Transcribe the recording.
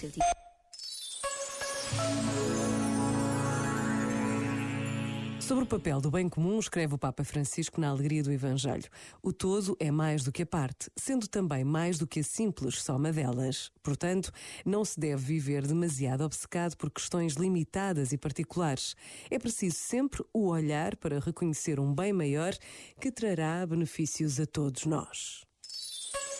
farmacêutico. Sobre o papel do bem comum, escreve o Papa Francisco na Alegria do Evangelho. O todo é mais do que a parte, sendo também mais do que a simples soma delas. Portanto, não se deve viver demasiado obcecado por questões limitadas e particulares. É preciso sempre o olhar para reconhecer um bem maior que trará benefícios a todos nós.